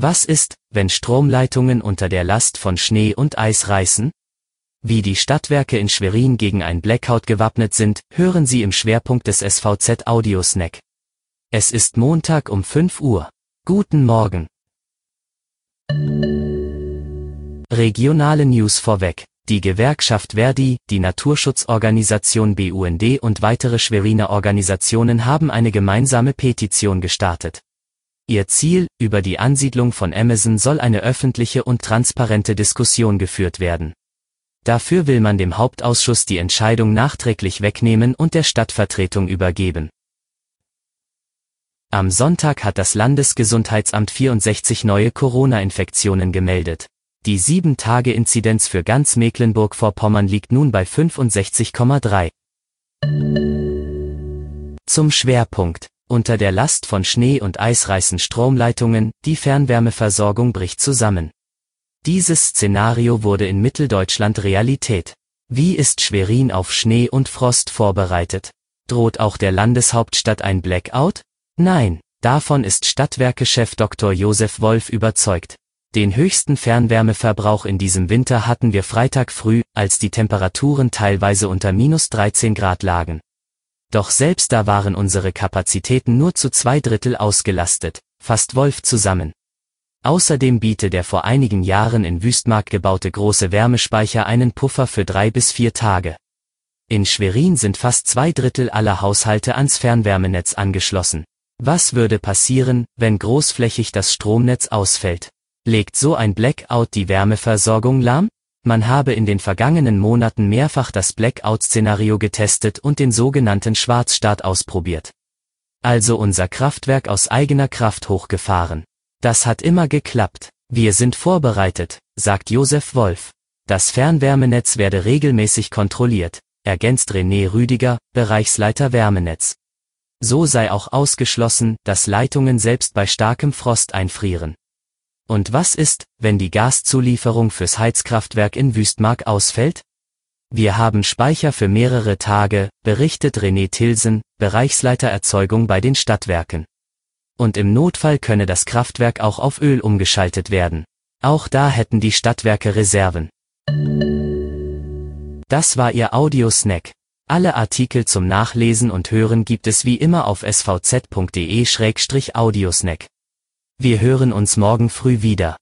Was ist, wenn Stromleitungen unter der Last von Schnee und Eis reißen? Wie die Stadtwerke in Schwerin gegen ein Blackout gewappnet sind, hören Sie im Schwerpunkt des SVZ Audio Snack. Es ist Montag um 5 Uhr. Guten Morgen. Regionale News vorweg. Die Gewerkschaft Verdi, die Naturschutzorganisation BUND und weitere Schweriner Organisationen haben eine gemeinsame Petition gestartet. Ihr Ziel, über die Ansiedlung von Amazon soll eine öffentliche und transparente Diskussion geführt werden. Dafür will man dem Hauptausschuss die Entscheidung nachträglich wegnehmen und der Stadtvertretung übergeben. Am Sonntag hat das Landesgesundheitsamt 64 neue Corona-Infektionen gemeldet. Die 7-Tage-Inzidenz für ganz Mecklenburg-Vorpommern liegt nun bei 65,3. Zum Schwerpunkt. Unter der Last von Schnee und Eis reißen Stromleitungen, die Fernwärmeversorgung bricht zusammen. Dieses Szenario wurde in Mitteldeutschland Realität. Wie ist Schwerin auf Schnee und Frost vorbereitet? Droht auch der Landeshauptstadt ein Blackout? Nein, davon ist Stadtwerkechef Dr. Josef Wolf überzeugt. Den höchsten Fernwärmeverbrauch in diesem Winter hatten wir Freitag früh, als die Temperaturen teilweise unter minus 13 Grad lagen. Doch selbst da waren unsere Kapazitäten nur zu zwei Drittel ausgelastet, fasst Wolf zusammen. Außerdem biete der vor einigen Jahren in Wüstmark gebaute große Wärmespeicher einen Puffer für drei bis vier Tage. In Schwerin sind fast zwei Drittel aller Haushalte ans Fernwärmenetz angeschlossen. Was würde passieren, wenn großflächig das Stromnetz ausfällt? Legt so ein Blackout die Wärmeversorgung lahm? Man habe in den vergangenen Monaten mehrfach das Blackout-Szenario getestet und den sogenannten Schwarzstart ausprobiert. Also unser Kraftwerk aus eigener Kraft hochgefahren. Das hat immer geklappt. Wir sind vorbereitet, sagt Josef Wolf. Das Fernwärmenetz werde regelmäßig kontrolliert, ergänzt René Rüdiger, Bereichsleiter Wärmenetz. So sei auch ausgeschlossen, dass Leitungen selbst bei starkem Frost einfrieren. Und was ist, wenn die Gaszulieferung fürs Heizkraftwerk in Wüstmark ausfällt? Wir haben Speicher für mehrere Tage, berichtet René Tilsen, Bereichsleiter Erzeugung bei den Stadtwerken. Und im Notfall könne das Kraftwerk auch auf Öl umgeschaltet werden. Auch da hätten die Stadtwerke Reserven. Das war Ihr Audiosnack. Alle Artikel zum Nachlesen und Hören gibt es wie immer auf svz.de-audiosnack. Wir hören uns morgen früh wieder.